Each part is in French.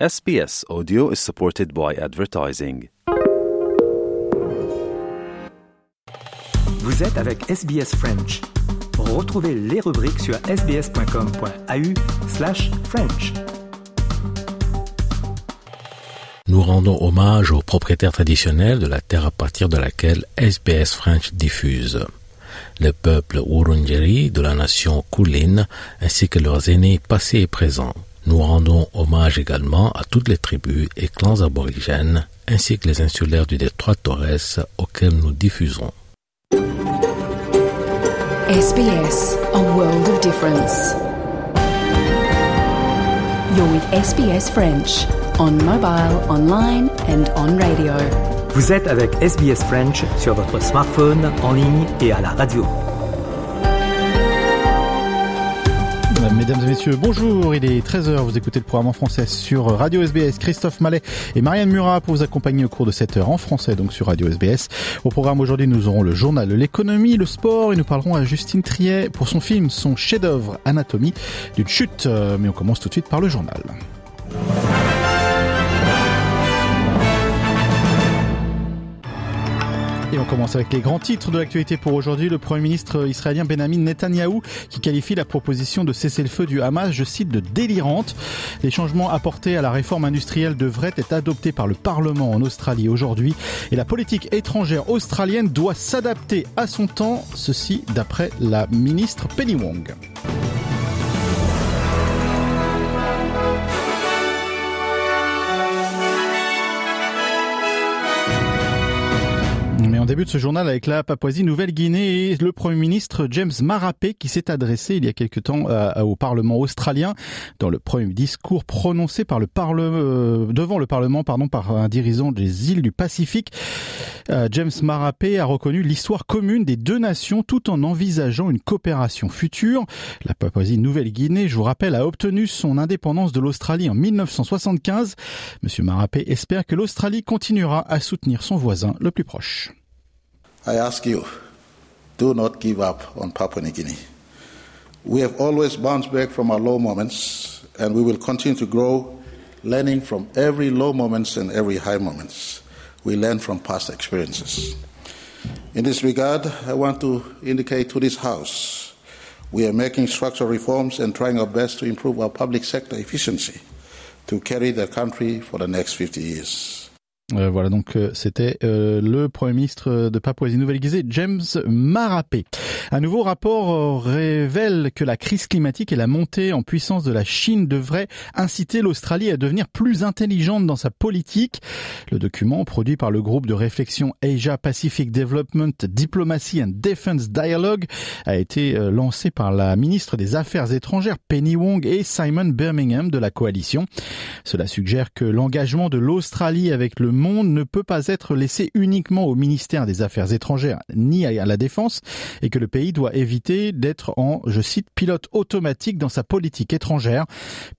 SBS Audio is supported by advertising. Vous êtes avec SBS French. Retrouvez les rubriques sur sbs.com.au slash French. Nous rendons hommage aux propriétaires traditionnels de la terre à partir de laquelle SBS French diffuse. Le peuple Wurundjeri de la nation Kulin ainsi que leurs aînés passés et présents. Nous rendons hommage également à toutes les tribus et clans aborigènes ainsi que les insulaires du détroit Torres auxquels nous diffusons. SBS, a world of difference. You're with SBS French on mobile, online and on radio. Vous êtes avec SBS French sur votre smartphone, en ligne et à la radio. Mesdames et messieurs, bonjour, il est 13h, vous écoutez le programme en français sur Radio SBS, Christophe Mallet et Marianne Murat pour vous accompagner au cours de cette heure en français, donc sur Radio SBS. Au programme aujourd'hui, nous aurons le journal l'économie, le sport et nous parlerons à Justine Triet pour son film, son chef-d'œuvre Anatomie d'une chute. Euh, Mais on commence tout de suite par le journal. On commence avec les grands titres de l'actualité pour aujourd'hui. Le Premier ministre israélien Benjamin Netanyahou qui qualifie la proposition de cessez-le-feu du Hamas, je cite, de délirante. Les changements apportés à la réforme industrielle devraient être adoptés par le Parlement en Australie aujourd'hui. Et la politique étrangère australienne doit s'adapter à son temps, ceci d'après la ministre Penny Wong. On débute ce journal avec la Papouasie-Nouvelle-Guinée et le Premier ministre James Marapé qui s'est adressé il y a quelque temps euh, au Parlement australien dans le premier discours prononcé euh, devant le Parlement pardon par un dirigeant des îles du Pacifique. Euh, James Marapé a reconnu l'histoire commune des deux nations tout en envisageant une coopération future. La Papouasie-Nouvelle-Guinée, je vous rappelle, a obtenu son indépendance de l'Australie en 1975. Monsieur Marapé espère que l'Australie continuera à soutenir son voisin le plus proche. I ask you, do not give up on Papua New Guinea. We have always bounced back from our low moments, and we will continue to grow, learning from every low moments and every high moments. We learn from past experiences. In this regard, I want to indicate to this House we are making structural reforms and trying our best to improve our public sector efficiency to carry the country for the next 50 years. Euh, voilà, donc euh, c'était euh, le Premier ministre de Papouasie-Nouvelle-Guinée, James Marapé. Un nouveau rapport révèle que la crise climatique et la montée en puissance de la Chine devraient inciter l'Australie à devenir plus intelligente dans sa politique. Le document, produit par le groupe de réflexion Asia Pacific Development Diplomacy and Defense Dialogue, a été lancé par la ministre des Affaires étrangères Penny Wong et Simon Birmingham de la coalition. Cela suggère que l'engagement de l'Australie avec le monde ne peut pas être laissé uniquement au ministère des Affaires étrangères ni à la défense et que le pays doit éviter d'être en, je cite, pilote automatique dans sa politique étrangère.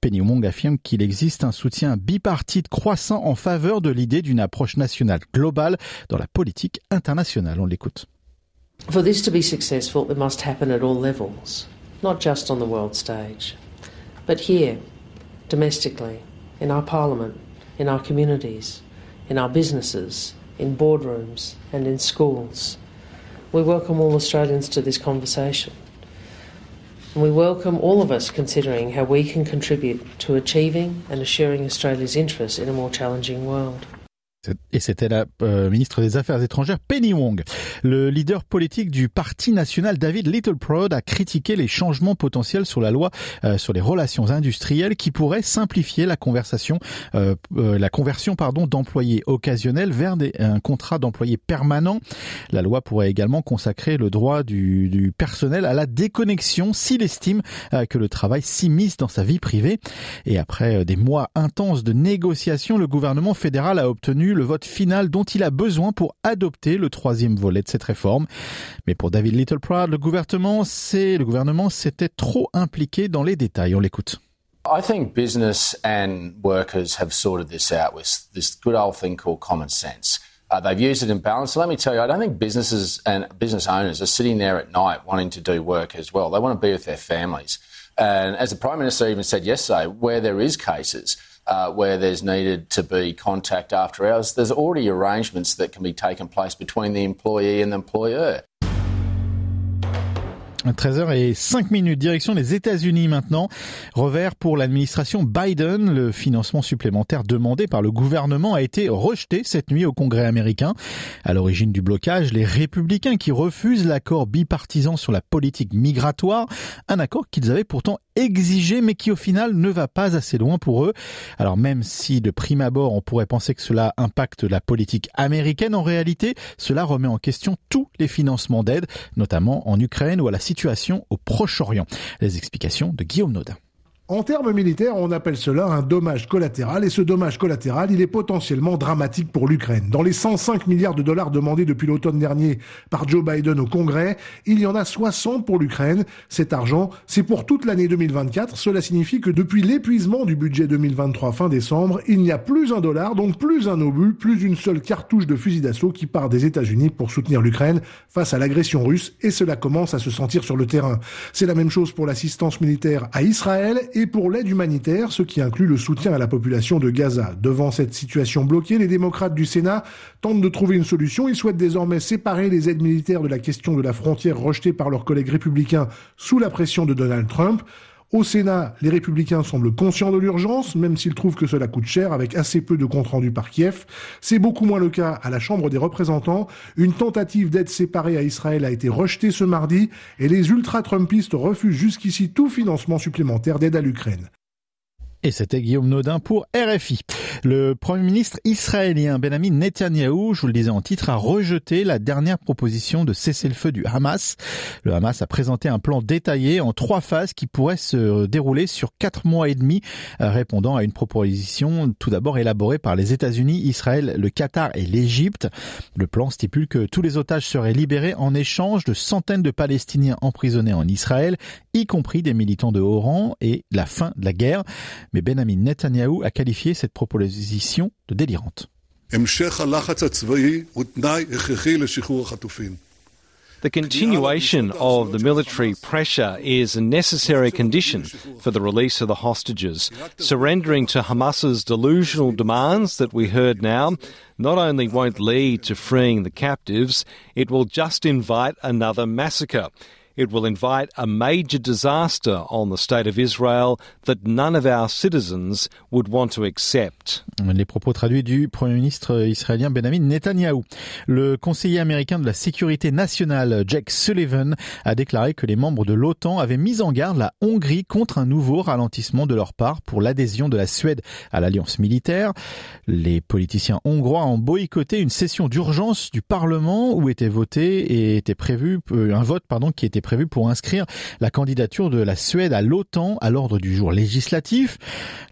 Penny Wong affirme qu'il existe un soutien bipartite croissant en faveur de l'idée d'une approche nationale globale dans la politique internationale. On l'écoute. For this to be successful, it must happen at all levels, not just on the world stage, but here, domestically, in our parliament, in our communities, in our businesses, in boardrooms, and in schools. We welcome all Australians to this conversation. And we welcome all of us considering how we can contribute to achieving and assuring Australia's interests in a more challenging world. Et c'était la euh, ministre des Affaires étrangères Penny Wong. Le leader politique du Parti national David Littleproud a critiqué les changements potentiels sur la loi euh, sur les relations industrielles qui pourraient simplifier la conversation, euh, la conversion pardon d'employés occasionnels vers un contrat d'employés permanent. La loi pourrait également consacrer le droit du, du personnel à la déconnexion s'il estime que le travail s'immisce dans sa vie privée. Et après des mois intenses de négociations, le gouvernement fédéral a obtenu le vote final dont il a besoin pour adopter le troisième volet de cette réforme. Mais pour David Littleproud, le gouvernement, c'est, le gouvernement s'était trop impliqué dans les détails. On l'écoute. I think business and workers have sorted this out with this good old thing called common sense. Uh, they've used it in balance. So let me tell you, I don't think businesses and business owners are sitting there at night wanting to do work as well. They want to be with their families. And as the Prime Minister even said yesterday, where there is cases, uh, where there's needed to be contact after hours. There's already arrangements that can be taken place between the employee and the employer. 13h et 5 minutes, direction des États-Unis maintenant. Revers pour l'administration Biden, le financement supplémentaire demandé par le gouvernement a été rejeté cette nuit au Congrès américain. À l'origine du blocage, les républicains qui refusent l'accord bipartisan sur la politique migratoire, un accord qu'ils avaient pourtant exigé mais qui au final ne va pas assez loin pour eux. Alors même si de prime abord on pourrait penser que cela impacte la politique américaine, en réalité cela remet en question tous les financements d'aide, notamment en Ukraine ou à la situation au Proche-Orient. Les explications de Guillaume Nodin. En termes militaires, on appelle cela un dommage collatéral et ce dommage collatéral, il est potentiellement dramatique pour l'Ukraine. Dans les 105 milliards de dollars demandés depuis l'automne dernier par Joe Biden au Congrès, il y en a 60 pour l'Ukraine. Cet argent, c'est pour toute l'année 2024. Cela signifie que depuis l'épuisement du budget 2023 fin décembre, il n'y a plus un dollar, donc plus un obus, plus une seule cartouche de fusil d'assaut qui part des États-Unis pour soutenir l'Ukraine face à l'agression russe et cela commence à se sentir sur le terrain. C'est la même chose pour l'assistance militaire à Israël et pour l'aide humanitaire, ce qui inclut le soutien à la population de Gaza. Devant cette situation bloquée, les démocrates du Sénat tentent de trouver une solution. Ils souhaitent désormais séparer les aides militaires de la question de la frontière rejetée par leurs collègues républicains sous la pression de Donald Trump. Au Sénat, les républicains semblent conscients de l'urgence, même s'ils trouvent que cela coûte cher avec assez peu de comptes rendus par Kiev. C'est beaucoup moins le cas à la Chambre des représentants. Une tentative d'aide séparée à Israël a été rejetée ce mardi et les ultra-trumpistes refusent jusqu'ici tout financement supplémentaire d'aide à l'Ukraine. Et c'était Guillaume Nodin pour RFI. Le Premier ministre israélien Benjamin Netanyahou, je vous le disais en titre, a rejeté la dernière proposition de cessez-le-feu du Hamas. Le Hamas a présenté un plan détaillé en trois phases qui pourrait se dérouler sur quatre mois et demi, répondant à une proposition tout d'abord élaborée par les États-Unis, Israël, le Qatar et l'Égypte. Le plan stipule que tous les otages seraient libérés en échange de centaines de Palestiniens emprisonnés en Israël, y compris des militants de haut rang, et la fin de la guerre mais Benjamin Netanyahou a qualifié cette proposition de délirante. The continuation of the military pressure is a necessary condition for the release of the hostages. Surrendering to Hamas's delusional demands that we heard now not only won't lead to freeing the captives, it will just invite another massacre. It will invite a major disaster on the state of Israel that none of our citizens would want to accept. Les propos traduits du Premier ministre israélien Benjamin Netanyahu. Le conseiller américain de la sécurité nationale Jack Sullivan a déclaré que les membres de l'OTAN avaient mis en garde la Hongrie contre un nouveau ralentissement de leur part pour l'adhésion de la Suède à l'alliance militaire. Les politiciens hongrois ont boycotté une session d'urgence du Parlement où était voté et était prévu euh, un vote pardon qui était prévu pour inscrire la candidature de la Suède à l'OTAN à l'ordre du jour législatif.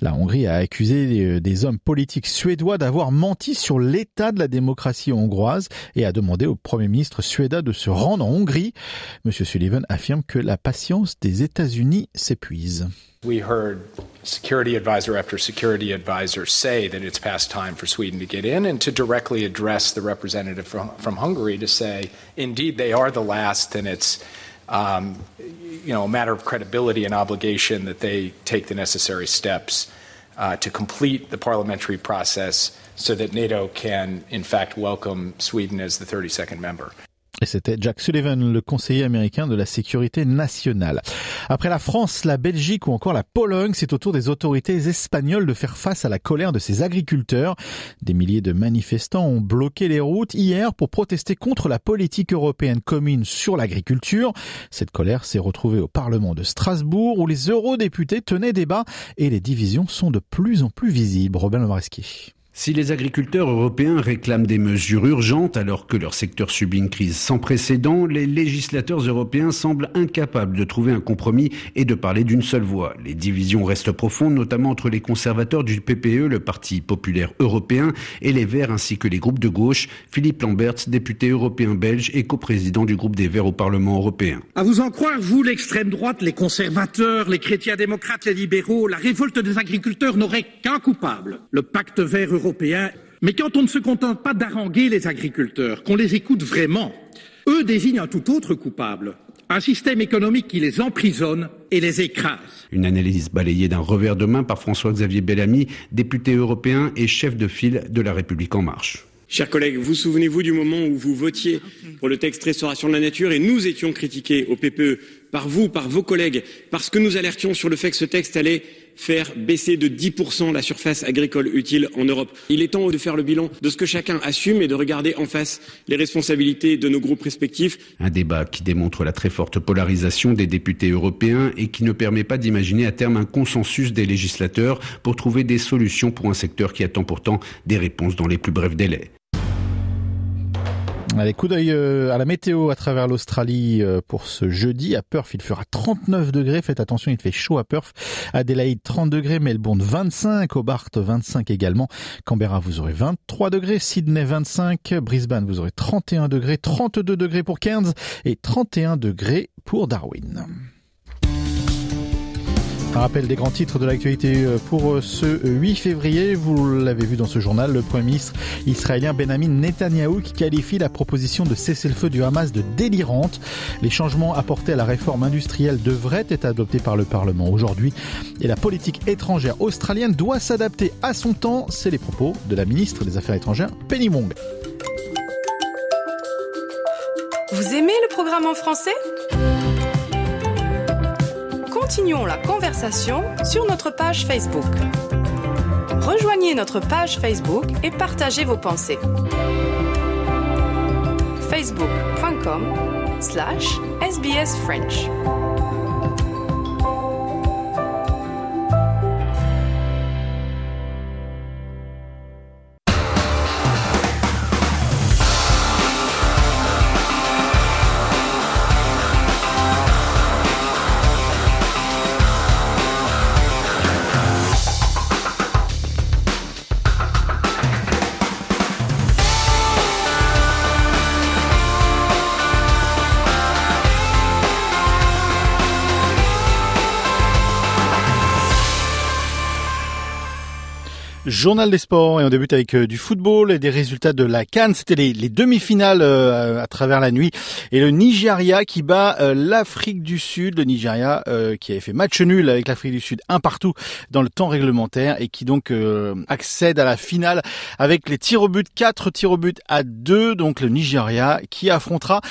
La Hongrie a accusé des hommes politiques suédois d'avoir menti sur l'état de la démocratie hongroise et a demandé au Premier ministre suédois de se rendre en Hongrie. Monsieur Sullivan affirme que la patience des États-Unis s'épuise. We heard security advisor after security advisor say that it's past time for Sweden to get in and to directly address the representative from, from Hungary to say, indeed, they are the last and it's um, you know, a matter of credibility and obligation that they take the necessary steps uh, to complete the parliamentary process so that NATO can, in fact, welcome Sweden as the 32nd member. Et c'était Jack Sullivan, le conseiller américain de la sécurité nationale. Après la France, la Belgique ou encore la Pologne, c'est au tour des autorités espagnoles de faire face à la colère de ces agriculteurs. Des milliers de manifestants ont bloqué les routes hier pour protester contre la politique européenne commune sur l'agriculture. Cette colère s'est retrouvée au Parlement de Strasbourg où les eurodéputés tenaient débat et les divisions sont de plus en plus visibles. Robin Lomareski. Si les agriculteurs européens réclament des mesures urgentes alors que leur secteur subit une crise sans précédent, les législateurs européens semblent incapables de trouver un compromis et de parler d'une seule voix. Les divisions restent profondes, notamment entre les conservateurs du PPE, le Parti populaire européen, et les Verts ainsi que les groupes de gauche. Philippe Lamberts, député européen belge et coprésident du groupe des Verts au Parlement européen. À vous en croire, vous, l'extrême droite, les conservateurs, les chrétiens démocrates, les libéraux, la révolte des agriculteurs n'aurait qu'un coupable, le pacte vert mais quand on ne se contente pas d'haranguer les agriculteurs, qu'on les écoute vraiment, eux désignent un tout autre coupable, Un système économique qui les emprisonne et les écrase. Une analyse balayée d'un revers de main par François-Xavier Bellamy, député européen et chef de file de la République en marche. Chers collègues, vous souvenez-vous du moment où vous votiez pour le texte Restauration de la nature et nous étions critiqués au PPE par vous, par vos collègues, parce que nous alertions sur le fait que ce texte allait faire baisser de 10% la surface agricole utile en Europe. Il est temps de faire le bilan de ce que chacun assume et de regarder en face les responsabilités de nos groupes respectifs. Un débat qui démontre la très forte polarisation des députés européens et qui ne permet pas d'imaginer à terme un consensus des législateurs pour trouver des solutions pour un secteur qui attend pourtant des réponses dans les plus brefs délais. Allez, coup d'œil euh, à la météo à travers l'Australie euh, pour ce jeudi. À Perth, il fera 39 degrés. Faites attention, il fait chaud à Perth. Adelaide, 30 degrés. Melbourne, 25. Hobart, 25 également. Canberra, vous aurez 23 degrés. Sydney, 25. Brisbane, vous aurez 31 degrés. 32 degrés pour Cairns et 31 degrés pour Darwin. Un rappel des grands titres de l'actualité euh, pour ce 8 février. Vous l'avez vu dans ce journal, le Premier ministre israélien Benjamin Netanyahou qui qualifie la proposition de cessez-le-feu du Hamas de délirante. Les changements apportés à la réforme industrielle devraient être adoptés par le Parlement aujourd'hui et la politique étrangère australienne doit s'adapter à son temps. C'est les propos de la ministre des Affaires étrangères Penny Wong. Vous aimez le programme en français? Continuons la conversation sur notre page Facebook. Rejoignez notre page Facebook et partagez vos pensées. facebook.com slash sbsfrench. Journal des sports et on débute avec euh, du football et des résultats de la Cannes. C'était les, les demi-finales euh, à travers la nuit et le Nigeria qui bat euh, l'Afrique du Sud. Le Nigeria qui avait fait match nul avec l'Afrique du Sud un partout dans le temps réglementaire et qui donc accède à la finale avec les tirs au but, quatre tirs au but à deux. Donc le Nigeria qui affrontera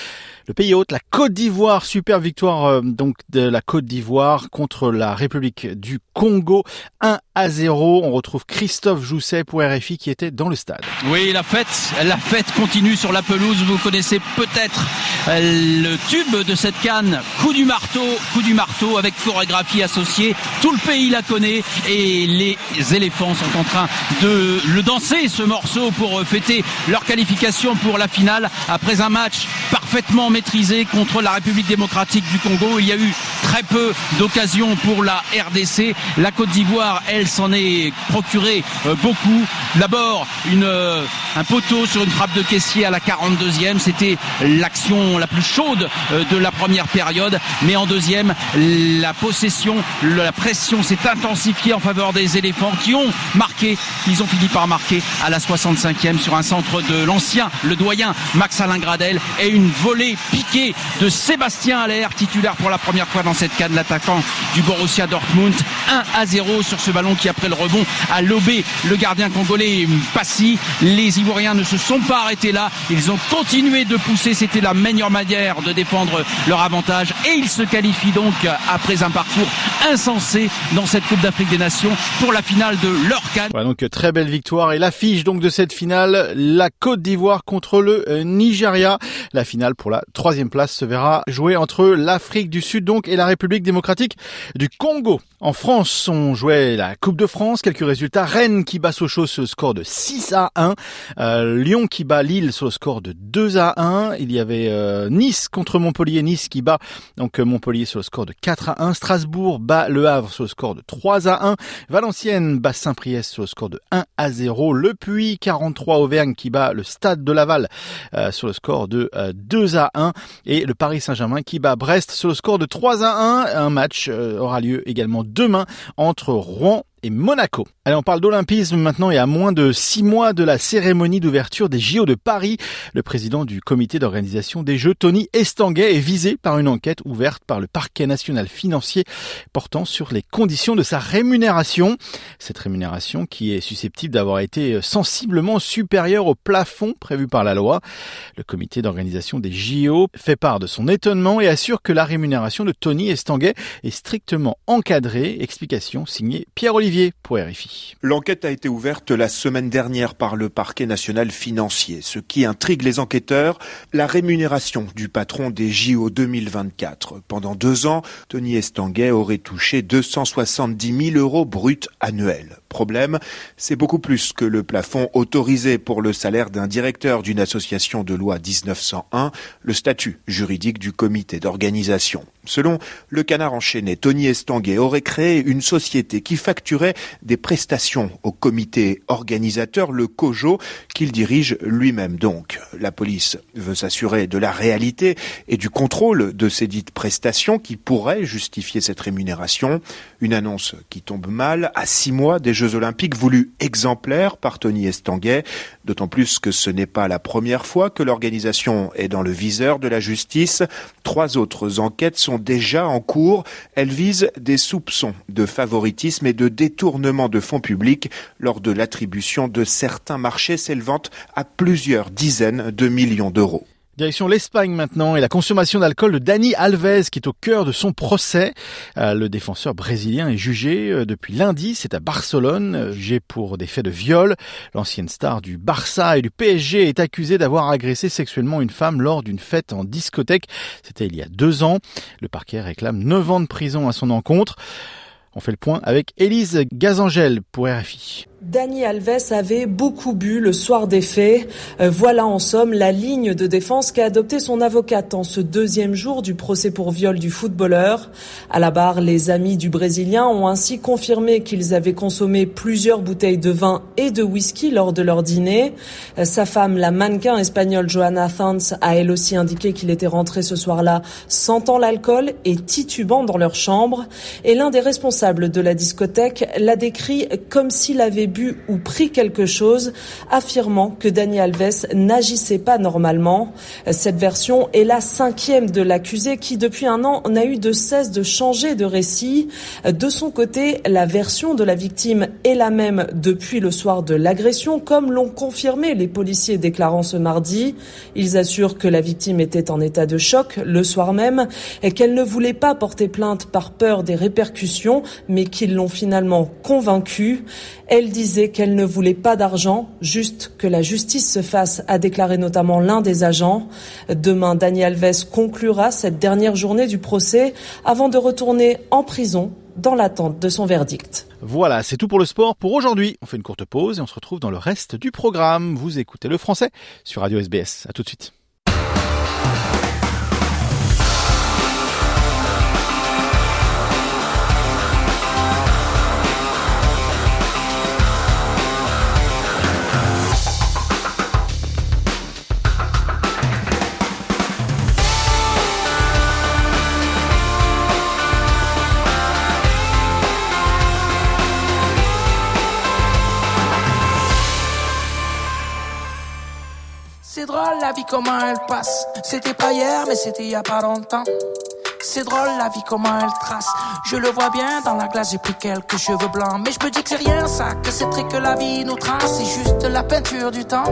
le pays hôte, la Côte d'Ivoire, super victoire donc de la Côte d'Ivoire contre la République du Congo, 1 à 0. On retrouve Christophe Jousset pour RFI qui était dans le stade. Oui, la fête, la fête continue sur la pelouse. Vous connaissez peut-être le tube de cette canne, coup du marteau, coup du marteau avec chorégraphie associée. Tout le pays la connaît et les éléphants sont en train de le danser ce morceau pour fêter leur qualification pour la finale après un match parfaitement maîtrisé contre la République démocratique du Congo. Il y a eu très peu d'occasions pour la RDC. La Côte d'Ivoire, elle, s'en est procuré euh, beaucoup. D'abord, une, euh, un poteau sur une frappe de caissier à la 42e. C'était l'action la plus chaude euh, de la première période. Mais en deuxième, la possession, la pression s'est intensifiée en faveur des éléphants qui ont marqué, ils ont fini par marquer à la 65e sur un centre de l'ancien, le doyen Max Alain Gradel et une volée piquée de Sébastien Allaire, titulaire pour la première fois dans cette canne, l'attaquant du Borussia Dortmund. 1 à 0 sur ce ballon qui, après le rebond, a lobé le gardien congolais Passy. Les Ivoiriens ne se sont pas arrêtés là. Ils ont continué de pousser. C'était la meilleure manière de défendre leur avantage. Et ils se qualifient donc après un parcours insensé dans cette Coupe d'Afrique des Nations pour la finale de leur canne. Voilà, donc très belle victoire. Et l'affiche donc de cette finale, la Côte d'Ivoire contre le euh, Nigeria. La finale pour la troisième place se verra jouer entre l'Afrique du Sud donc et la République démocratique du Congo. En France, on jouait la Coupe de France. Quelques résultats. Rennes qui bat Sochaux sur le score de 6 à 1. Euh, Lyon qui bat Lille sur le score de 2 à 1. Il y avait euh, Nice contre Montpellier. Nice qui bat donc euh, Montpellier sur le score de 4 à 1. Strasbourg bat Le Havre sur le score de 3 à 1. Valenciennes bat Saint-Priest sur le score de 1 à 0. Le Puy 43 Auvergne qui bat le Stade de Laval sur le score de 2 à 1. Et le Paris Saint-Germain qui bat Brest sur le score de 3 à 1. Un match aura lieu également demain entre Rouen et Monaco. Allez, on parle d'olympisme maintenant et à moins de six mois de la cérémonie d'ouverture des JO de Paris, le président du comité d'organisation des Jeux, Tony Estanguet, est visé par une enquête ouverte par le parquet national financier portant sur les conditions de sa rémunération. Cette rémunération qui est susceptible d'avoir été sensiblement supérieure au plafond prévu par la loi. Le comité d'organisation des JO fait part de son étonnement et assure que la rémunération de Tony Estanguet est strictement encadrée. Explication signée Pierre-Olivier L'enquête a été ouverte la semaine dernière par le parquet national financier. Ce qui intrigue les enquêteurs, la rémunération du patron des JO 2024. Pendant deux ans, Tony Estanguet aurait touché 270 000 euros bruts annuels. Problème, c'est beaucoup plus que le plafond autorisé pour le salaire d'un directeur d'une association de loi 1901, le statut juridique du comité d'organisation. Selon le canard enchaîné, Tony Estanguet aurait créé une société qui facturait des prestations au comité organisateur, le COJO, qu'il dirige lui-même donc. La police veut s'assurer de la réalité et du contrôle de ces dites prestations qui pourraient justifier cette rémunération. Une annonce qui tombe mal à six mois des Olympiques voulus exemplaires par Tony Estanguet, d'autant plus que ce n'est pas la première fois que l'organisation est dans le viseur de la justice. Trois autres enquêtes sont déjà en cours. Elles visent des soupçons de favoritisme et de détournement de fonds publics lors de l'attribution de certains marchés s'élevant à plusieurs dizaines de millions d'euros. Direction l'Espagne maintenant et la consommation d'alcool de Dani Alves qui est au cœur de son procès. Euh, le défenseur brésilien est jugé euh, depuis lundi, c'est à Barcelone, euh, jugé pour des faits de viol. L'ancienne star du Barça et du PSG est accusée d'avoir agressé sexuellement une femme lors d'une fête en discothèque. C'était il y a deux ans. Le parquet réclame 9 ans de prison à son encontre. On fait le point avec Élise Gazangel pour RFI. Dani Alves avait beaucoup bu le soir des faits. Euh, voilà en somme la ligne de défense qu'a adopté son avocate en ce deuxième jour du procès pour viol du footballeur. À la barre, les amis du Brésilien ont ainsi confirmé qu'ils avaient consommé plusieurs bouteilles de vin et de whisky lors de leur dîner. Euh, sa femme, la mannequin espagnole Joanna Thans, a elle aussi indiqué qu'il était rentré ce soir-là sentant l'alcool et titubant dans leur chambre. Et l'un des responsables de la discothèque l'a décrit comme s'il avait ou pris quelque chose, affirmant que Dani Alves n'agissait pas normalement. Cette version est la cinquième de l'accusé qui, depuis un an, n'a eu de cesse de changer de récit. De son côté, la version de la victime est la même depuis le soir de l'agression, comme l'ont confirmé les policiers déclarant ce mardi. Ils assurent que la victime était en état de choc le soir même et qu'elle ne voulait pas porter plainte par peur des répercussions, mais qu'ils l'ont finalement convaincue. Elle disait qu'elle ne voulait pas d'argent, juste que la justice se fasse, a déclaré notamment l'un des agents. Demain, Daniel Alves conclura cette dernière journée du procès avant de retourner en prison dans l'attente de son verdict. Voilà, c'est tout pour le sport pour aujourd'hui. On fait une courte pause et on se retrouve dans le reste du programme. Vous écoutez le français sur Radio SBS. À tout de suite. La vie comment elle passe. C'était pas hier, mais c'était il y a pas longtemps. C'est drôle la vie comment elle trace. Je le vois bien dans la glace, j'ai pris quelques cheveux blancs. Mais je me dis que c'est rien ça, que c'est très que la vie nous trace. C'est juste la peinture du temps.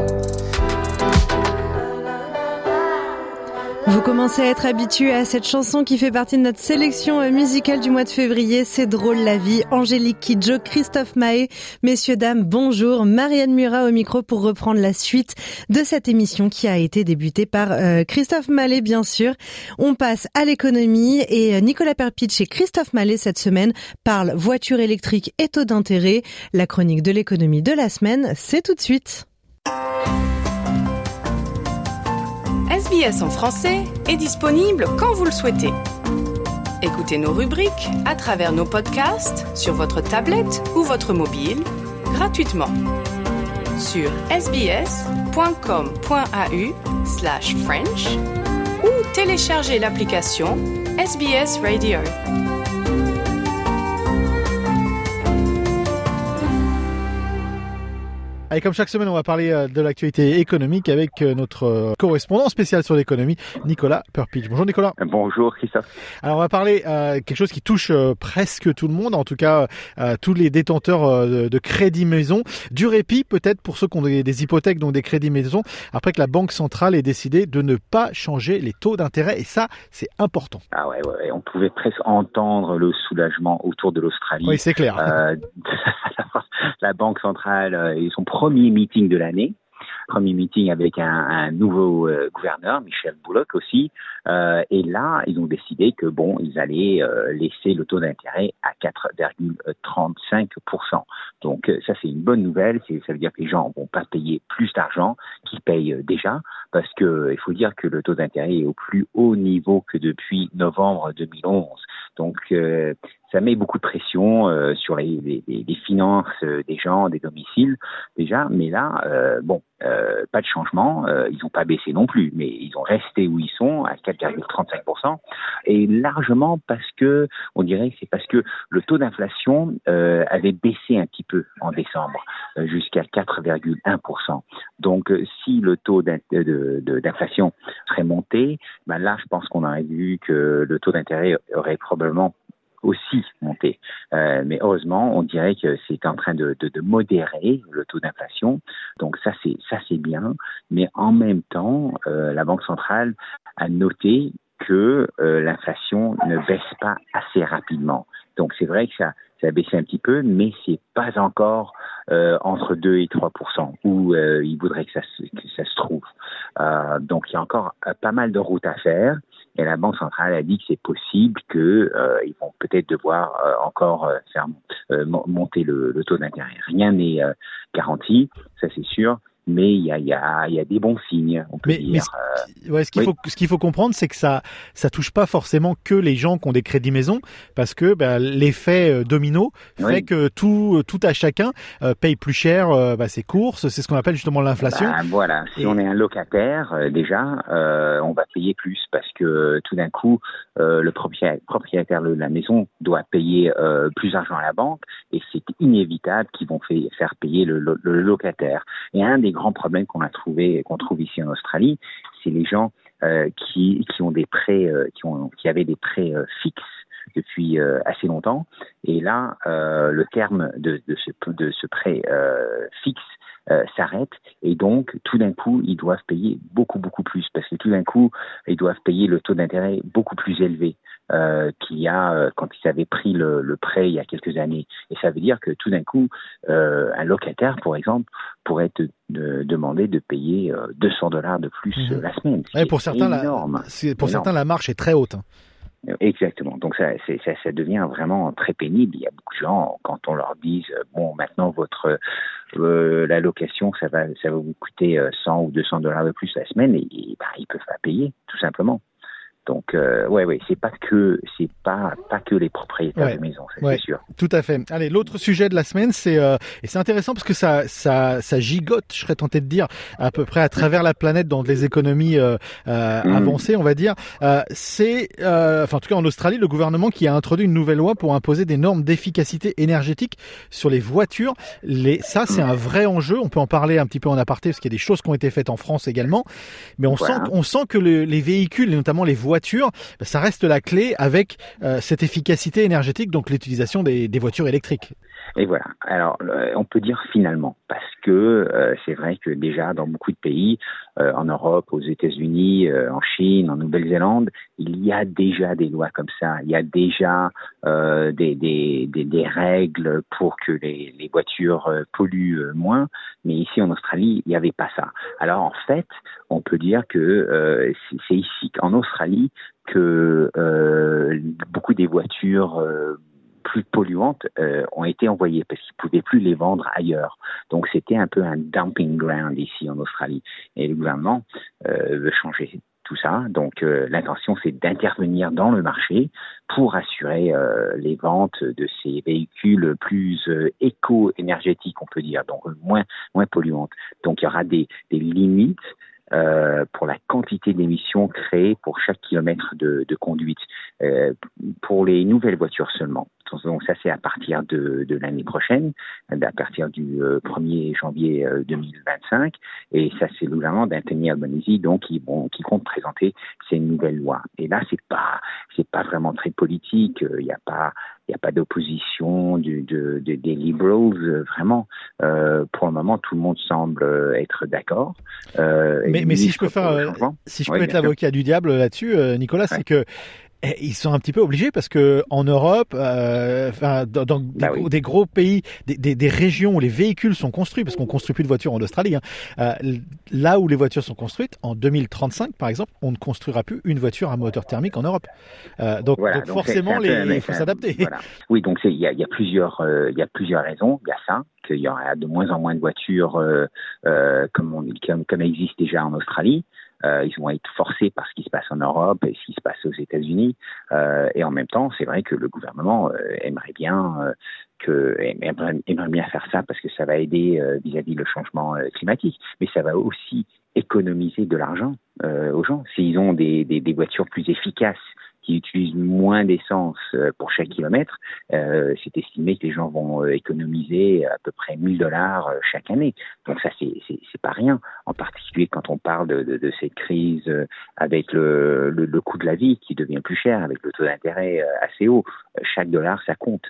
Vous commencez à être habitué à cette chanson qui fait partie de notre sélection musicale du mois de février. C'est drôle la vie. Angélique Kidjo, Christophe Mahé. Messieurs, dames, bonjour. Marianne Murat au micro pour reprendre la suite de cette émission qui a été débutée par euh, Christophe Mallet, bien sûr. On passe à l'économie et euh, Nicolas Perpitch et Christophe Mallet cette semaine parlent voiture électrique et taux d'intérêt. La chronique de l'économie de la semaine, c'est tout de suite. SBS en français est disponible quand vous le souhaitez. Écoutez nos rubriques à travers nos podcasts sur votre tablette ou votre mobile gratuitement sur sbs.com.au slash French ou téléchargez l'application SBS Radio. Allez, comme chaque semaine, on va parler euh, de l'actualité économique avec euh, notre euh, correspondant spécial sur l'économie, Nicolas Perpich. Bonjour Nicolas. Bonjour Christophe. Alors on va parler euh, quelque chose qui touche presque tout le monde, en tout cas tous les détenteurs de, de, crédits maison, du répit peut-être pour ceux qui ont des, des, hypothèques, donc des crédits maison, après que la Banque centrale ait décidé de ne pas changer les taux d'intérêt et ça c'est important. Ah ouais, ouais, on pouvait presque entendre le soulagement autour de l'Australie. Oui, c'est clair. Euh, la Banque centrale et son premier meeting de l'année premier meeting avec un, nouveau euh, gouverneur, Michel Bullock aussi. Euh, et là, ils ont décidé que bon, ils allaient euh, laisser le taux d'intérêt à 4,35%. Donc ça, c'est une bonne nouvelle. Ça veut dire que les gens vont pas payer plus d'argent qu'ils payent déjà, parce que il faut dire que le taux d'intérêt est au plus haut niveau que depuis novembre 2011. Donc ça met beaucoup de pression euh, sur les, les, les finances euh, des gens, des domiciles déjà. Mais là, euh, bon, euh, pas de changement. Euh, ils n'ont pas baissé non plus, mais ils ont resté où ils sont à 4,35 et largement parce que on dirait que c'est parce que le taux d'inflation avait baissé un petit peu en décembre jusqu'à 4,1 Donc si le taux d'inflation serait monté, ben là je pense qu'on aurait vu que le taux d'intérêt aurait probablement aussi monter. Euh, mais heureusement, on dirait que c'est en train de, de, de, modérer le taux d'inflation. Donc ça, c'est ça, c'est bien. Mais en même temps, euh, la Banque centrale a noté que euh, l'inflation ne baisse pas assez rapidement. Donc c'est vrai que ça, ça a baissé un petit peu, mais c'est pas encore euh, entre 2 et 3% où euh, il voudrait que ça, que ça se trouve. Euh, donc il y a encore euh, pas mal de routes à faire. Et la Banque centrale a dit que c'est possible qu'ils euh, vont peut-être devoir euh, encore euh, faire monter le, le taux d'intérêt. Rien n'est garanti, ça c'est sûr mais il y a, y, a, y a, des bons signes, on peut mais, dire. Mais ouais, ce qu'il oui. faut, ce qu'il faut comprendre, c'est que ça, ça touche pas forcément que les gens qui ont des crédits maison, parce que bah, l'effet domino fait oui. que tout, tout à chacun euh, paye plus cher euh, bah, ses courses. C'est ce qu'on appelle justement l'inflation. Bah, voilà. Si Et... on est un locataire, euh, déjà, on va payer plus parce que tout d'un coup, le propriétaire de la maison doit payer plus d'argent à la banque, et c'est inévitable qu'ils vont faire payer le, le, le locataire. Et un des grands problèmes qu'on a trouvé, qu'on trouve ici en Australie, c'est les gens euh, qui, ont des prêts, euh, qui, ont, qui avaient des prêts euh, fixes depuis assez longtemps. Et là, le terme de, ce, de ce prêt fixe s'arrête. Et donc tout d'un coup ils doivent payer beaucoup beaucoup plus. Parce que tout d'un coup ils doivent payer le taux d'intérêt beaucoup plus élevé euh, qu'il y a euh, quand ils avaient pris le, le, prêt il y a quelques années et ça veut dire que tout d'un coup euh, un locataire par exemple pourrait te de demander de payer 200 dollars de plus mmh. la semaine. Ouais, pour certains, énorme. La, pour énorme. certains, la marche est très haute. Hein. Exactement. Donc ça, ça, ça, devient vraiment très pénible. Il y a beaucoup de gens quand on leur dit bon maintenant votre euh, la location ça va ça va vous coûter 100 ou 200 dollars de plus la semaine et, et bah, ils peuvent pas payer tout simplement. Donc euh, ouais ouais, c'est pas que c'est pas pas que les propriétaires ouais. de maisons, c'est ouais, sûr. Tout à fait. Allez, l'autre sujet de la semaine, c'est euh, et c'est intéressant parce que ça ça ça gigote, je serais tenté de dire à peu près à travers la planète dans les économies euh, mmh. avancées, on va dire. Euh, c'est enfin en tout cas en Australie, le gouvernement qui a introduit une nouvelle loi pour imposer des normes d'efficacité énergétique sur les voitures. Les ça c'est un vrai enjeu. On peut en parler un petit peu en aparté parce qu'il y a des choses qui ont été faites en France également, mais on voilà. sent on sent que le, les véhicules et notamment les voitures ça reste la clé avec euh, cette efficacité énergétique, donc l'utilisation des, voitures électriques. Et voilà. Alors, euh, on peut dire finalement, parce que euh, c'est vrai que déjà dans beaucoup de pays, euh, en Europe, aux États-Unis, euh, en Chine, en Nouvelle-Zélande, il y a déjà des lois comme ça. Il y a déjà euh, des, des, des, des, règles pour que les, les voitures polluent moins. Mais ici en Australie, il n'y avait pas ça. Alors en fait, on peut dire que c'est ici, en Australie, que beaucoup des voitures plus polluantes euh, ont été envoyées parce qu'ils ne pouvaient plus les vendre ailleurs. Donc c'était un peu un dumping ground ici en Australie. Et le gouvernement euh, veut changer tout ça. Donc euh, l'intention c'est d'intervenir dans le marché pour assurer les ventes de ces véhicules plus éco-énergétiques, on peut dire, donc moins moins polluantes. Donc il y aura des, des limites euh, pour la quantité d'émissions créées pour chaque kilomètre de, de conduite. Euh, pour les nouvelles voitures seulement. Donc ça c'est à partir de, de l'année prochaine, à partir du 1er janvier 2025, et ça c'est le gouvernement d'Anthony Albanese donc qui, bon, qui compte présenter ces nouvelles lois. Et là c'est pas c'est pas vraiment très politique, il n'y a pas n'y a pas d'opposition de, de, des liberals, vraiment. Euh, pour le moment, tout le monde semble être d'accord. Euh, mais, mais si je peux faire, si je peux être l'avocat du diable là-dessus, Nicolas, c'est que ils sont un petit peu obligés parce que en Europe, euh, enfin, dans, dans bah des, gros pays, des, des, des, régions où les véhicules sont construits, parce qu'on construit plus de voitures en Australie, hein, euh, là où les voitures sont construites, en 2035 par exemple, on ne construira plus une voiture à moteur thermique en Europe. Euh, donc, donc, forcément, les, il faut s'adapter. Voilà. Oui, donc il y a, y a, plusieurs, euh, il y a plusieurs raisons. Il y a ça, qu'il y aura de moins en moins de voitures euh, euh, comme, on, comme, comme existe déjà en Australie. Euh, ils vont être forcés par ce qui se passe en Europe et ce qui se passe aux États-Unis. Euh, et en même temps, c'est vrai que le gouvernement euh, aimerait bien euh, que aimerait, bien faire ça parce que ça va aider vis-à-vis le changement climatique, mais ça va aussi économiser de l'argent aux gens. S'ils ont des, des, des voitures plus efficaces qui utilisent moins d'essence euh, pour chaque kilomètre, euh, c'est estimé que les gens vont euh, économiser à peu près 1000 dollars chaque année. Donc ça, c'est pas rien. En particulier quand on parle de, cette crise avec le, coût de la vie qui devient plus cher, avec le taux d'intérêt assez haut. Chaque dollar, ça compte.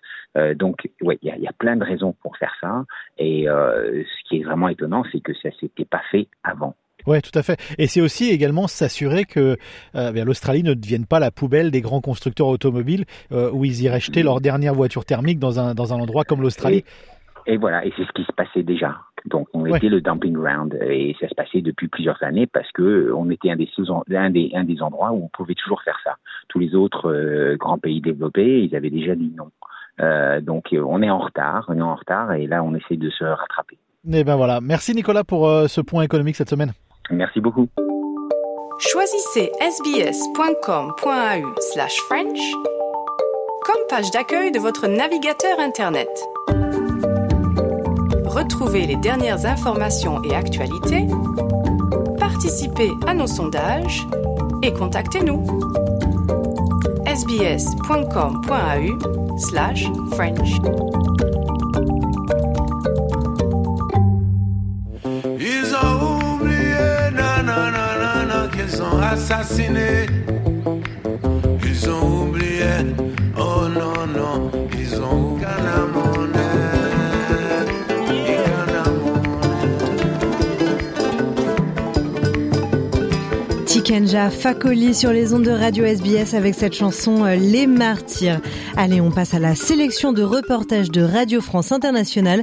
donc, ouais, il y a, plein de raisons pour faire ça. Et ce qui est vraiment étonnant, c'est que ça s'était pas fait avant. Ouais, tout à fait. Et c'est aussi également s'assurer que euh, l'Australie ne devienne pas la poubelle des grands constructeurs automobiles euh, où ils iraient jeter leur dernière voiture thermique dans un dans un endroit comme l'Australie. Et, voilà, et c'est ce qui se passait déjà. Donc on était le dumping ground et ça se passait depuis plusieurs années parce que on était un des, un des, un des endroits où on pouvait toujours faire ça. Tous les autres euh, grands pays développés, ils avaient déjà dit non. Euh, donc on est en retard, on est en retard et là on essaie de se rattraper. Et eh ben voilà, merci Nicolas pour ce point économique cette semaine. Merci beaucoup. Choisissez sbs.com.au slash French comme page d'accueil de votre navigateur Internet. Retrouvez les dernières informations et actualités, participez à nos sondages et contactez-nous. sbs.com.au slash French. Ils ont oublié, oh non, non, ils ont Tikenja Fakoli sur les ondes de radio SBS avec cette chanson euh, Les Martyrs. Allez, on passe à la sélection de reportages de Radio France Internationale.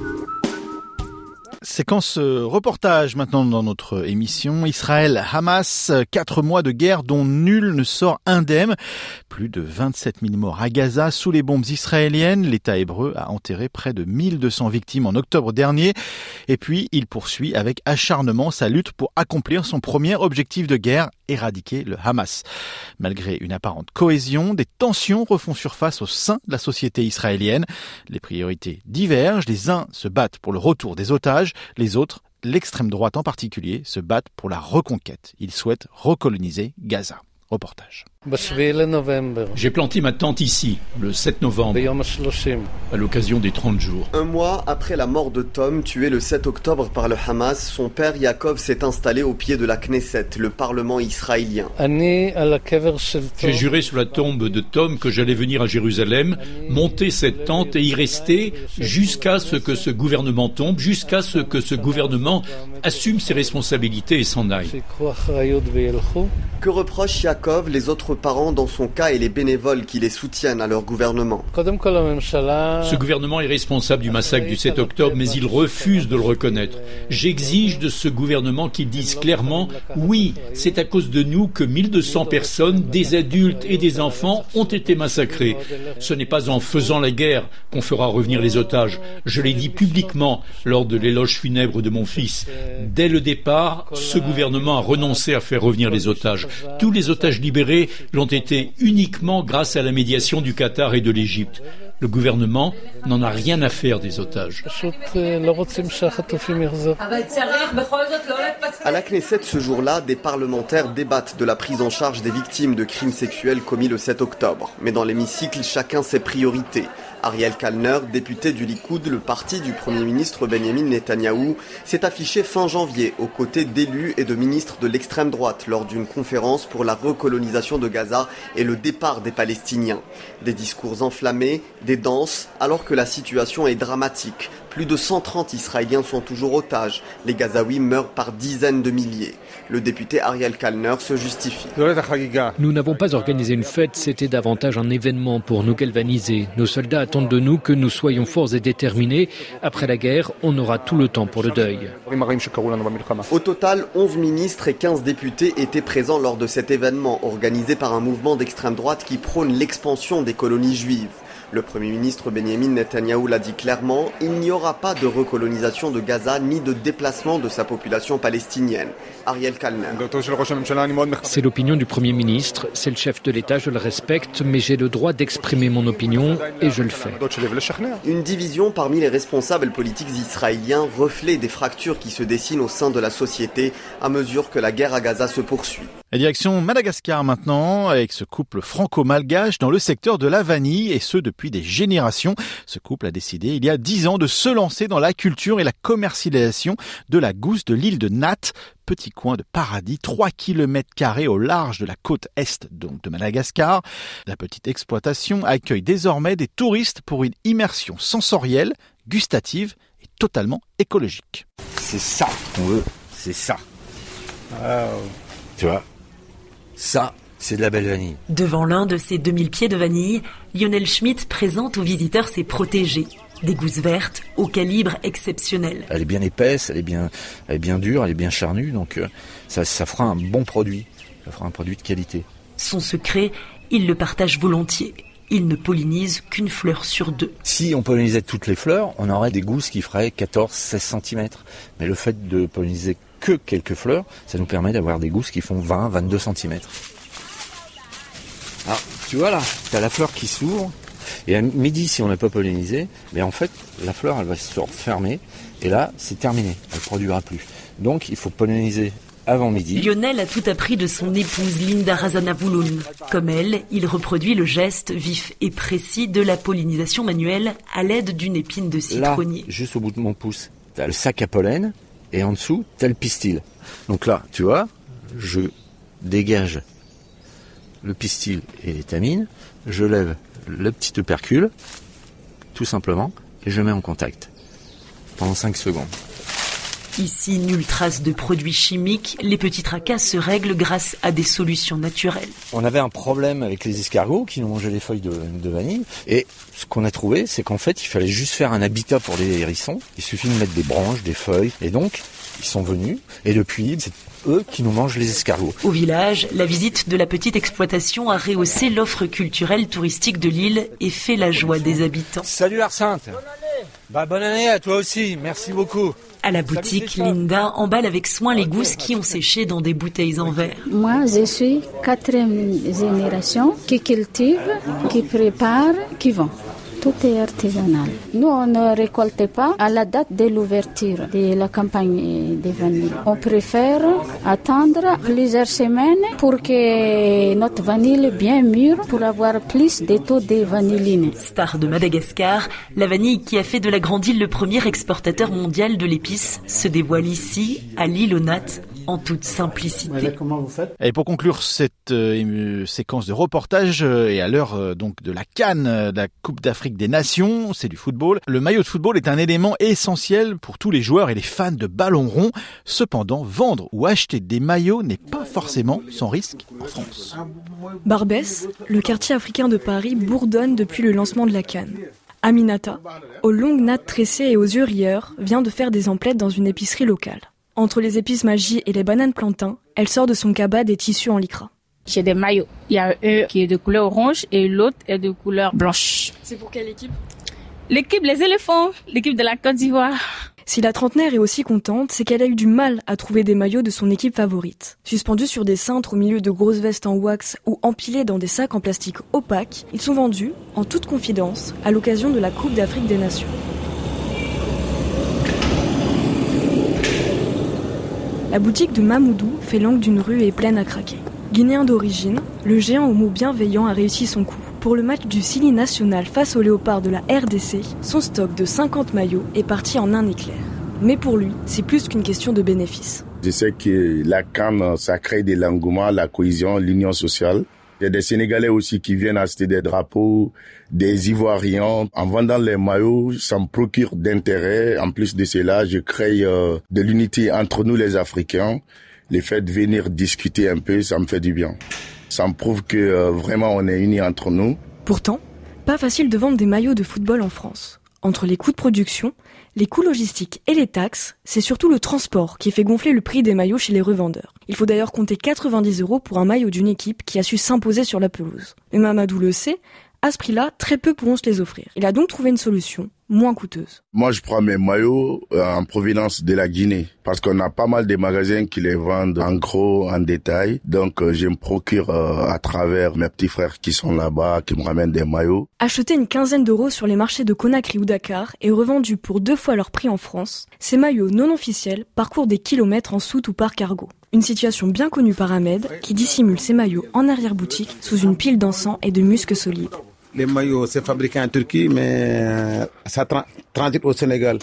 Séquence euh, reportage maintenant dans notre émission. Israël, Hamas, quatre mois de guerre dont nul ne sort indemne. Plus de 27 000 morts à Gaza sous les bombes israéliennes. L'État hébreu a enterré près de 1200 victimes en octobre dernier. Et puis, il poursuit avec acharnement sa lutte pour accomplir son premier objectif de guerre, éradiquer le Hamas. Malgré une apparente cohésion, des tensions refont surface au sein de la société israélienne. Les priorités divergent. Les uns se battent pour le retour des otages, les autres l'extrême droite en particulier, se battent pour la reconquête. Ils souhaitent recoloniser Gaza. Reportage. J'ai planté ma tente ici, le 7 novembre, à l'occasion des 30 jours. Un mois après la mort de Tom, tué le 7 octobre par le Hamas, son père Yaakov s'est installé au pied de la Knesset, le parlement israélien. J'ai juré sur la tombe de Tom que j'allais venir à Jérusalem, monter cette tente et y rester jusqu'à ce que ce gouvernement tombe, jusqu'à ce que ce gouvernement assume ses responsabilités et s'en aille. Que reproche Yaakov Les autres parents dans son cas et les bénévoles qui les soutiennent à leur gouvernement. Ce gouvernement est responsable du massacre du 7 octobre, mais il refuse de le reconnaître. J'exige de ce gouvernement qu'il dise clairement, oui, c'est à cause de nous que 1200 personnes, des adultes et des enfants, ont été massacrés. Ce n'est pas en faisant la guerre qu'on fera revenir les otages. Je l'ai dit publiquement lors de l'éloge funèbre de mon fils. Dès le départ, ce gouvernement a renoncé à faire revenir les otages. Tous les otages libérés l'ont été uniquement grâce à la médiation du Qatar et de l'Égypte. Le gouvernement n'en a rien à faire des otages. À la Knesset ce jour-là, des parlementaires débattent de la prise en charge des victimes de crimes sexuels commis le 7 octobre. Mais dans l'hémicycle, chacun ses priorités. Ariel Kalner, député du Likoud, le parti du Premier ministre Benjamin Netanyahou, s'est affiché fin janvier aux côtés d'élus et de ministres de l'extrême droite lors d'une conférence pour la recolonisation de Gaza et le départ des Palestiniens. Des discours enflammés, des danses, alors que la situation est dramatique. Plus de 130 Israéliens sont toujours otages. Les Gazaouis meurent par dizaines de milliers. Le député Ariel Kalner se justifie. Nous n'avons pas organisé une fête, c'était davantage un événement pour nous galvaniser. Nos soldats attendent de nous que nous soyons forts et déterminés. Après la guerre, on aura tout le temps pour le deuil. Au total, 11 ministres et 15 députés étaient présents lors de cet événement organisé par un mouvement d'extrême droite qui prône l'expansion des colonies juives. Le Premier ministre Benjamin Netanyahou l'a dit clairement, il n'y aura pas de recolonisation de Gaza ni de déplacement de sa population palestinienne. Ariel Kalner. C'est l'opinion du Premier ministre, c'est le chef de l'État, je le respecte, mais j'ai le droit d'exprimer mon opinion et je le fais. Une division parmi les responsables politiques israéliens, reflet des fractures qui se dessinent au sein de la société à mesure que la guerre à Gaza se poursuit. La direction Madagascar maintenant, avec ce couple franco-malgache dans le secteur de la vanille, et ce depuis des générations. Ce couple a décidé il y a dix ans de se lancer dans la culture et la commercialisation de la gousse de l'île de Nat, petit coin de paradis, 3 km carrés au large de la côte est donc de Madagascar. La petite exploitation accueille désormais des touristes pour une immersion sensorielle, gustative et totalement écologique. C'est ça qu'on veut, c'est ça. Tu vois? Ça, c'est de la belle vanille. Devant l'un de ces 2000 pieds de vanille, Lionel Schmitt présente aux visiteurs ses protégés. Des gousses vertes au calibre exceptionnel. Elle est bien épaisse, elle est bien, elle est bien dure, elle est bien charnue, donc euh, ça, ça fera un bon produit. Ça fera un produit de qualité. Son secret, il le partage volontiers. Il ne pollinise qu'une fleur sur deux. Si on pollinisait toutes les fleurs, on aurait des gousses qui feraient 14-16 cm. Mais le fait de polliniser que quelques fleurs, ça nous permet d'avoir des gousses qui font 20-22 cm. Alors, tu vois là, tu as la fleur qui s'ouvre, et à midi, si on n'a pas pollinisé, mais en fait, la fleur, elle va se refermer, et là, c'est terminé, elle ne produira plus. Donc, il faut polliniser avant midi. Lionel a tout appris de son épouse Linda Razanavouloun. Comme elle, il reproduit le geste vif et précis de la pollinisation manuelle à l'aide d'une épine de citronnier. Là, juste au bout de mon pouce, tu as le sac à pollen, et en dessous, le pistil. Donc là, tu vois, je dégage le pistil et l'étamine, je lève le petit opercule, tout simplement, et je mets en contact pendant 5 secondes. Ici, nulle trace de produits chimiques, les petits tracas se règlent grâce à des solutions naturelles. On avait un problème avec les escargots qui nous mangeaient les feuilles de, de vanille, et ce qu'on a trouvé, c'est qu'en fait, il fallait juste faire un habitat pour les hérissons. Il suffit de mettre des branches, des feuilles, et donc, ils sont venus, et depuis, c'est eux qui nous mangent les escargots. Au village, la visite de la petite exploitation a rehaussé l'offre culturelle touristique de l'île et fait la joie des habitants. Salut année Bah bonne année à toi aussi, merci beaucoup à la boutique, Linda emballe avec soin les gousses qui ont séché dans des bouteilles en verre. Moi, je suis quatrième génération qui cultive, qui prépare, qui vend. Tout est artisanal. Nous, on ne récolte pas à la date de l'ouverture de la campagne des vanilles. On préfère attendre plusieurs semaines pour que notre vanille bien mûre pour avoir plus de taux de vanilline. Star de Madagascar, la vanille qui a fait de la grande île le premier exportateur mondial de l'épice se dévoile ici, à l'île aux nattes, en toute simplicité. comment vous faites? Et pour conclure cette euh, séquence de reportage, euh, et à l'heure donc de la Cannes, de la Coupe d'Afrique des Nations, c'est du football, le maillot de football est un élément essentiel pour tous les joueurs et les fans de ballon rond. Cependant, vendre ou acheter des maillots n'est pas forcément sans risque en France. Barbès, le quartier africain de Paris, bourdonne depuis le lancement de la Cannes. Aminata, aux longues nattes tressées et aux yeux rieurs, vient de faire des emplettes dans une épicerie locale. Entre les épices magie et les bananes plantains, elle sort de son cabas des tissus en lycra. J'ai des maillots. Il y a un qui est de couleur orange et l'autre est de couleur blanche. C'est pour quelle équipe? L'équipe Les éléphants, l'équipe de la Côte d'Ivoire. Si la trentenaire est aussi contente, c'est qu'elle a eu du mal à trouver des maillots de son équipe favorite. Suspendus sur des cintres au milieu de grosses vestes en wax ou empilés dans des sacs en plastique opaques, ils sont vendus, en toute confidence, à l'occasion de la Coupe d'Afrique des Nations. La boutique de Mamoudou fait l'angle d'une rue et pleine à craquer. Guinéen d'origine, le géant au mot bienveillant a réussi son coup. Pour le match du Sili national face au léopard de la RDC, son stock de 50 maillots est parti en un éclair. Mais pour lui, c'est plus qu'une question de bénéfice. Je sais que la Cannes, ça crée de l'engouement, la cohésion, l'union sociale. Il y a des Sénégalais aussi qui viennent acheter des drapeaux, des Ivoiriens. En vendant les maillots, ça me procure d'intérêt. En plus de cela, je crée euh, de l'unité entre nous les Africains. Les fait de venir discuter un peu, ça me fait du bien. Ça me prouve que euh, vraiment on est unis entre nous. Pourtant, pas facile de vendre des maillots de football en France. Entre les coûts de production, les coûts logistiques et les taxes, c'est surtout le transport qui fait gonfler le prix des maillots chez les revendeurs. Il faut d'ailleurs compter 90 euros pour un maillot d'une équipe qui a su s'imposer sur la pelouse. Mais Mamadou le sait, à ce prix-là, très peu pourront se les offrir. Il a donc trouvé une solution moins coûteuse. Moi, je prends mes maillots euh, en provenance de la Guinée parce qu'on a pas mal de magasins qui les vendent en gros, en détail. Donc, euh, je me procure euh, à travers mes petits frères qui sont là-bas, qui me ramènent des maillots. Achetés une quinzaine d'euros sur les marchés de Conakry ou Dakar et revendus pour deux fois leur prix en France, ces maillots non officiels parcourent des kilomètres en soute ou par cargo. Une situation bien connue par Ahmed, qui dissimule ses maillots en arrière-boutique sous une pile d'encens et de muscles solides. Les maillots, c'est fabriqué en Turquie, mais ça transite au Sénégal.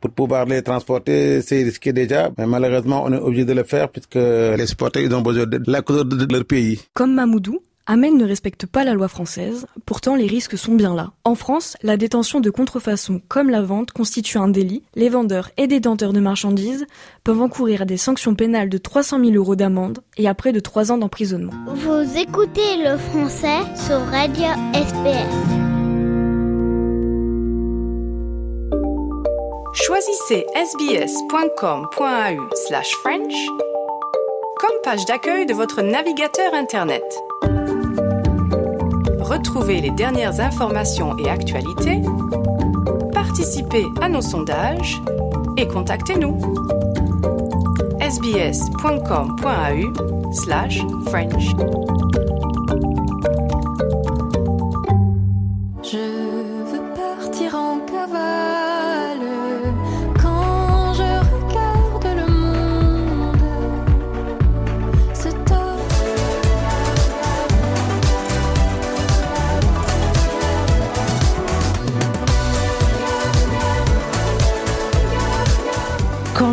Pour pouvoir les transporter, c'est risqué déjà, mais malheureusement, on est obligé de le faire puisque les supporters, ils ont besoin de la couleur de leur pays. Comme Mamoudou, Amen ne respecte pas la loi française, pourtant les risques sont bien là. En France, la détention de contrefaçon comme la vente constitue un délit. Les vendeurs et détenteurs de marchandises peuvent encourir des sanctions pénales de 300 000 euros d'amende et à près de 3 ans d'emprisonnement. Vous écoutez le français sur Radio SPS. Choisissez sbs.com.au slash French comme page d'accueil de votre navigateur Internet. Retrouvez les dernières informations et actualités, participez à nos sondages et contactez-nous. sbs.com.au slash French. Je veux partir en cavale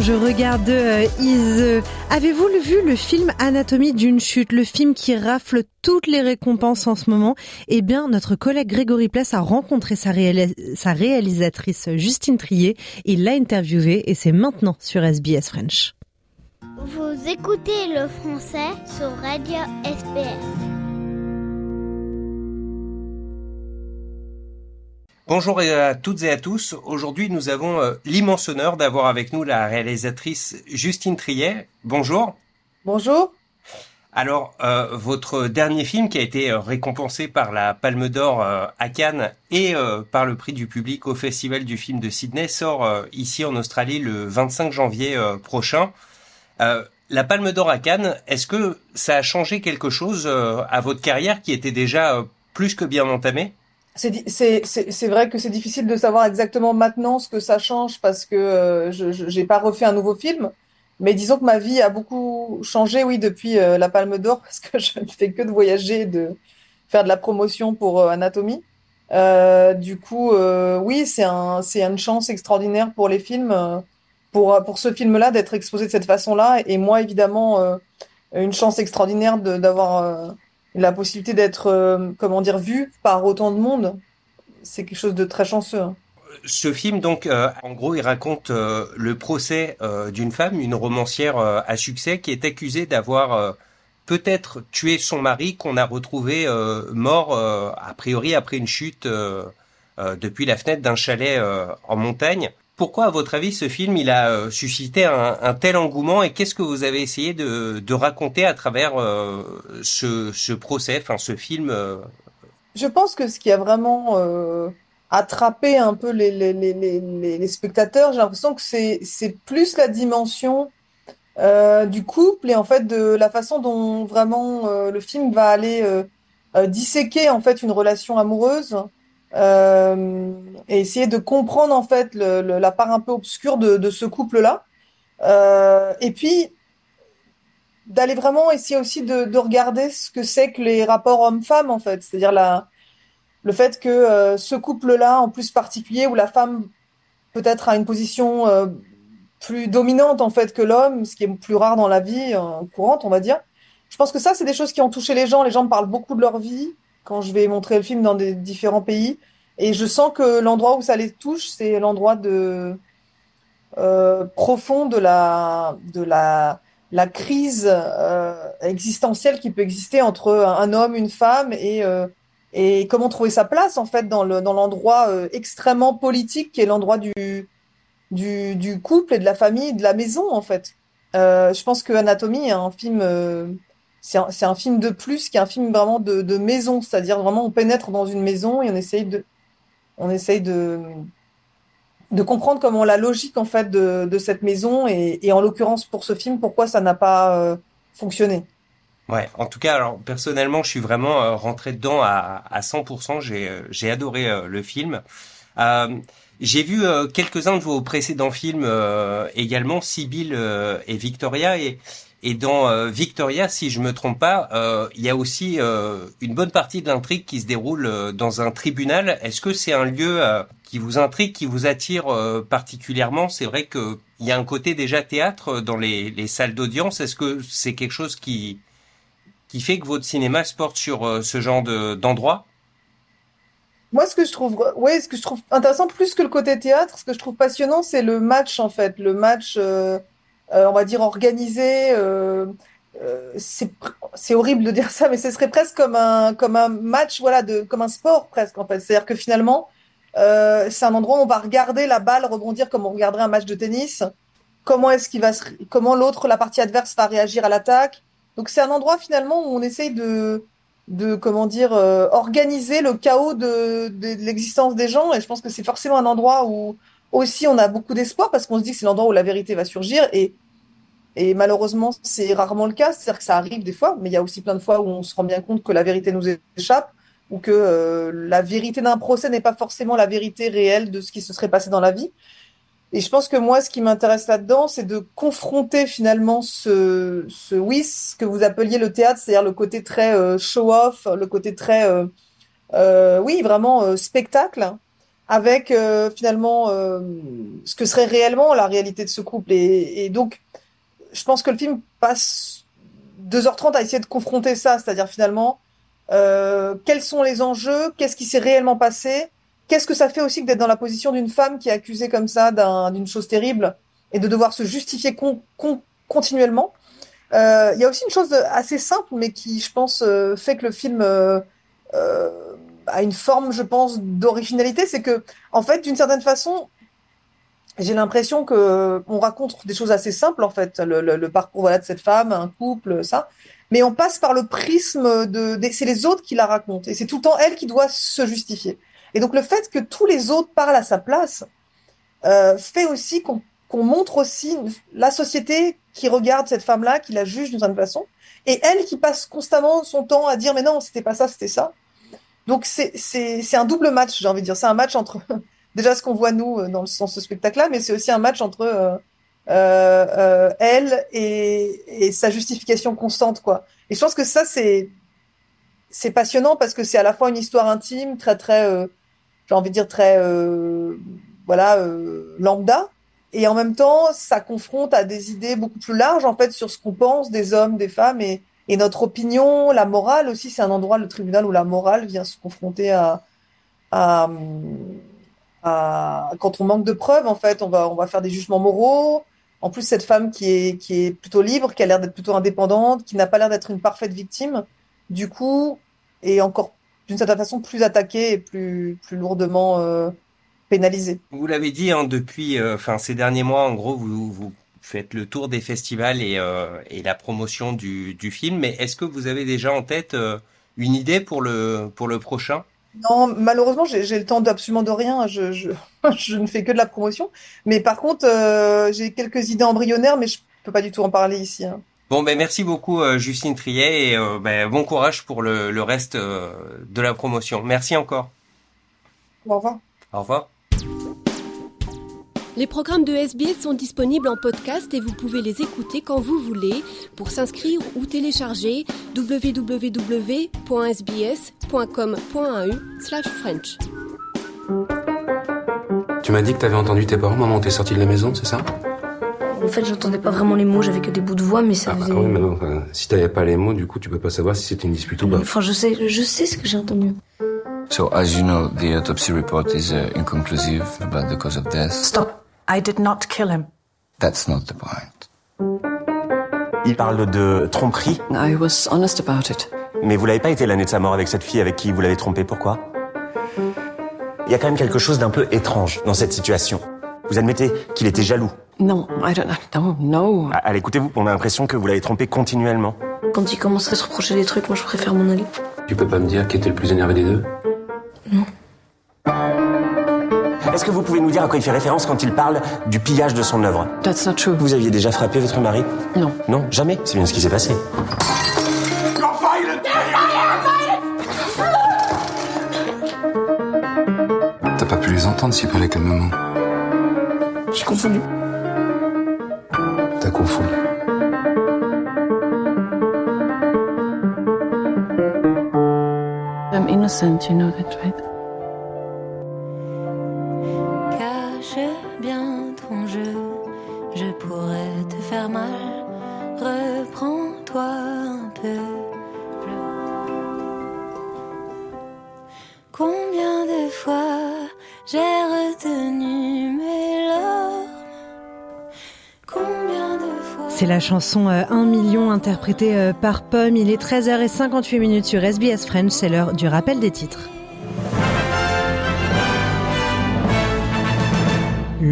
je regarde euh, Is, euh, avez-vous vu le film Anatomie d'une chute, le film qui rafle toutes les récompenses en ce moment? Eh bien, notre collègue Grégory Pless a rencontré sa, sa réalisatrice Justine Trier, il l'a interviewée et c'est maintenant sur SBS French. Vous écoutez le français sur Radio SPS. Bonjour à toutes et à tous. Aujourd'hui, nous avons euh, l'immense honneur d'avoir avec nous la réalisatrice Justine Triet. Bonjour. Bonjour. Alors, euh, votre dernier film qui a été euh, récompensé par la Palme d'Or euh, à Cannes et euh, par le prix du public au Festival du film de Sydney sort euh, ici en Australie le 25 janvier euh, prochain. Euh, la Palme d'Or à Cannes, est-ce que ça a changé quelque chose euh, à votre carrière qui était déjà euh, plus que bien entamée? C'est vrai que c'est difficile de savoir exactement maintenant ce que ça change parce que euh, je j'ai pas refait un nouveau film. Mais disons que ma vie a beaucoup changé, oui, depuis euh, la Palme d'Or, parce que je ne fais que de voyager, de faire de la promotion pour euh, Anatomie. Euh, du coup, euh, oui, c'est un, une chance extraordinaire pour les films. Pour pour ce film-là d'être exposé de cette façon-là. Et moi, évidemment, une chance extraordinaire d'avoir la possibilité d'être, comment dire, vu par autant de monde. C'est quelque chose de très chanceux. Hein. Ce film, donc, en gros, il raconte le procès d'une femme, une romancière à succès, qui est accusée d'avoir peut-être tué son mari qu'on a retrouvé euh, mort euh, a priori après une chute euh, depuis la fenêtre d'un chalet en montagne. Pourquoi, à votre avis, ce film il a suscité un, tel engouement et qu'est-ce que vous avez essayé de, raconter à travers ce, procès, enfin ce film Je pense que ce qui a vraiment attrapé un peu les, les spectateurs, j'ai l'impression que c'est plus la dimension euh, du couple et en fait de la façon dont vraiment euh, le film va aller euh, disséquer en fait une relation amoureuse et essayer de comprendre en fait la part un peu obscure de, ce couple-là. et puis d'aller vraiment essayer aussi de, regarder ce que c'est que les rapports homme-femme en fait, c'est-à-dire la, le fait que ce couple-là, en plus particulier, où la femme peut-être a une position plus dominante en fait que l'homme, ce qui est plus rare dans la vie euh, courante, on va dire. Je pense que ça, c'est des choses qui ont touché les gens. Les gens parlent beaucoup de leur vie quand je vais montrer le film dans des différents pays. Et je sens que l'endroit où ça les touche, c'est l'endroit de euh, profond de la de la la crise euh, existentielle qui peut exister entre un homme, une femme et euh, et comment trouver sa place en fait dans le dans l'endroit extrêmement politique qui est l'endroit du du, couple et de la famille, de la maison en fait. Je pense que Anatomie est un film, c'est un, film de plus qui est un film vraiment de, maison, c'est-à-dire vraiment on pénètre dans une maison et on essaye de, on essaye de, comprendre comment la logique en fait de, cette maison et, en l'occurrence pour ce film pourquoi ça n'a pas euh, fonctionné. Ouais, en tout cas, personnellement, je suis vraiment euh, rentré dedans à, à 100%. J'ai j'ai adoré le film. Euh, j'ai vu euh, quelques-uns de vos précédents films euh, également, Sibyl euh, et Victoria, et, et dans Victoria, si je me trompe pas, il y a aussi une bonne partie de l'intrigue qui se déroule dans un tribunal. Est-ce que c'est un lieu qui vous intrigue, qui vous attire particulièrement? C'est vrai qu'il y a un côté déjà théâtre dans les, les salles d'audience. Est-ce que c'est quelque chose qui qui fait que votre cinéma se porte sur ce genre d'endroit? Moi, ce que je trouve, ouais, ce que je trouve intéressant plus que le côté théâtre, ce que je trouve passionnant, c'est le match en fait, le match, euh, euh, on va dire organisé. Euh, euh c'est horrible de dire ça, mais ce serait presque comme un comme un match, voilà, de comme un sport presque en fait. C'est-à-dire que finalement, euh, c'est un endroit où on va regarder la balle rebondir comme on regarderait un match de tennis. Comment est-ce qu'il va, se, comment l'autre, la partie adverse, va réagir à l'attaque. Donc c'est un endroit finalement où on essaye de de comment dire euh, organiser le chaos de, de, l'existence des gens et je pense que c'est forcément un endroit où aussi on a beaucoup d'espoir parce qu'on se dit que c'est l'endroit où la vérité va surgir et malheureusement c'est rarement le cas. C'est-à-dire que ça arrive des fois mais il y a aussi plein de fois où on se rend bien compte que la vérité nous échappe ou que euh, la vérité d'un procès n'est pas forcément la vérité réelle de ce qui se serait passé dans la vie. Et je pense que moi, ce qui m'intéresse là-dedans, c'est de confronter finalement ce, ce, oui, ce que vous appeliez le théâtre, c'est-à-dire le côté très euh, show-off, le côté très, euh, oui, vraiment spectacle, avec euh, finalement ce que serait réellement la réalité de ce couple. Et, et, donc, je pense que le film passe 2h30 à essayer de confronter ça, c'est-à-dire finalement, quels sont les enjeux, qu'est-ce qui s'est réellement passé, qu'est-ce que ça fait aussi d'être dans la position d'une femme qui est accusée comme ça d'une chose terrible et de devoir se justifier con, con, continuellement? Euh, il y a aussi une chose assez simple, mais qui, je pense, euh, fait que le film a une forme, je pense, d'originalité, c'est que, en fait, d'une certaine façon, j'ai l'impression que on raconte des choses assez simples, en fait, le, parcours voilà de cette femme, un couple, ça, mais on passe par le prisme de, de c'est les autres qui la racontent, et c'est tout le temps elle qui doit se justifier. Et donc le fait que tous les autres parlent à sa place euh, fait aussi qu'on montre aussi la société qui regarde cette femme-là, qui la juge d'une certaine façon, et elle qui passe constamment son temps à dire mais non, c'était pas ça, c'était ça. Donc c'est un double match, j'ai envie de dire. C'est un match entre déjà ce qu'on voit nous euh, dans, sens ce spectacle-là, mais c'est aussi un match entre euh, euh, euh, elle et, et, sa justification constante, quoi. Et je pense que ça c'est c'est passionnant parce que c'est à la fois une histoire intime, très très, euh, j'ai envie de dire très, euh, voilà, lambda, et en même temps, ça confronte à des idées beaucoup plus larges en fait sur ce qu'on pense des hommes, des femmes et, et notre opinion, la morale aussi. C'est un endroit, le tribunal, où la morale vient se confronter à, quand on manque de preuves en fait, on va on va faire des jugements moraux. En plus, cette femme qui est qui est plutôt libre, qui a l'air d'être plutôt indépendante, qui n'a pas l'air d'être une parfaite victime, du coup, est encore d'une certaine façon plus attaquée et plus plus lourdement euh, pénalisée. Vous l'avez dit, hein, depuis euh, ces derniers mois, en gros, vous, vous faites le tour des festivals et, euh, et la promotion du, du film. Mais est-ce que vous avez déjà en tête euh, une idée pour le, pour le prochain? Non, malheureusement, j'ai le temps d'absolument de rien. Je, je, je ne fais que de la promotion. Mais par contre, euh, j'ai quelques idées embryonnaires, mais je peux pas du tout en parler ici. hein. Bon, ben merci beaucoup Justine Triet et ben, bon courage pour le, le reste de la promotion. Merci encore. Au revoir. Au revoir. Les programmes de SBS sont disponibles en podcast et vous pouvez les écouter quand vous voulez. Pour s'inscrire ou télécharger, www.sbs.com.au/french. Tu m'as dit que t'avais entendu tes parents, maman, t'es sorti de la maison, c'est ça? En fait, j'entendais pas vraiment les mots, j'avais que des bouts de voix, mais ça Ah faisait. oui, mais non, enfin, si t'avais pas les mots, du coup, tu peux pas savoir si c'était une dispute ou pas. Enfin, je sais, je sais ce que j'ai entendu. So, as you know, the autopsy report is uh, inconclusive about the cause of death. Stop. I did not kill him. That's not the point. Il parle de tromperie. I was honest about it. Mais vous l'avez pas été l'année de sa mort avec cette fille avec qui vous l'avez trompé. Pourquoi? Il y a quand même quelque chose d'un peu étrange dans cette situation. Vous admettez qu'il était jaloux? Non, I don't know. No. Ah, Allez, écoutez-vous, on a l'impression que vous l'avez trompé continuellement. Quand il commence à se reprocher des trucs, moi je préfère m'en aller. Tu peux pas me dire qui était le plus énervé des deux? Est-ce que vous pouvez nous dire à quoi il fait référence quand il parle du pillage de son œuvre That's not true. Vous aviez déjà frappé votre mari Non. Non, jamais. C'est bien ce qui s'est passé. T'as pas pu les entendre s'ils parlaient calmement. J'ai confondu. T'as confondu. I'm innocent, you know that, right? C'est la chanson euh, 1 million interprétée euh, par Pomme. Il est 13h58 minutes sur SBS French. C'est l'heure du rappel des titres.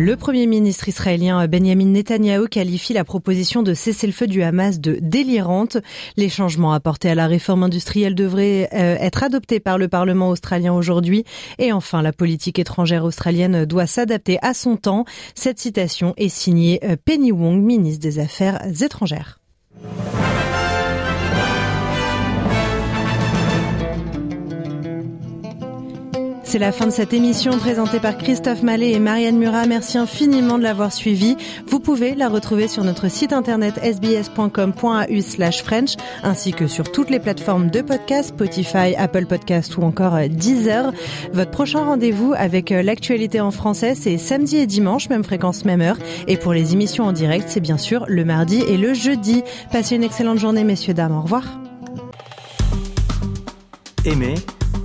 Le Premier ministre israélien Benjamin Netanyahou qualifie la proposition de cessez-le-feu du Hamas de délirante. Les changements apportés à la réforme industrielle devraient euh, être adoptés par le Parlement australien aujourd'hui. Et enfin, la politique étrangère australienne doit s'adapter à son temps. Cette citation est signée euh, Penny Wong, ministre des Affaires étrangères. C'est la fin de cette émission présentée par Christophe Mallet et Marianne Murat. Merci infiniment de l'avoir suivie. Vous pouvez la retrouver sur notre site internet sbs.com.au slash French ainsi que sur toutes les plateformes de podcast, Spotify, Apple Podcast ou encore euh, Deezer. Votre prochain rendez-vous avec euh, l'actualité en français, c'est samedi et dimanche, même fréquence, même heure. Et pour les émissions en direct, c'est bien sûr le mardi et le jeudi. Passez une excellente journée, messieurs, dames. Au revoir. Aimez,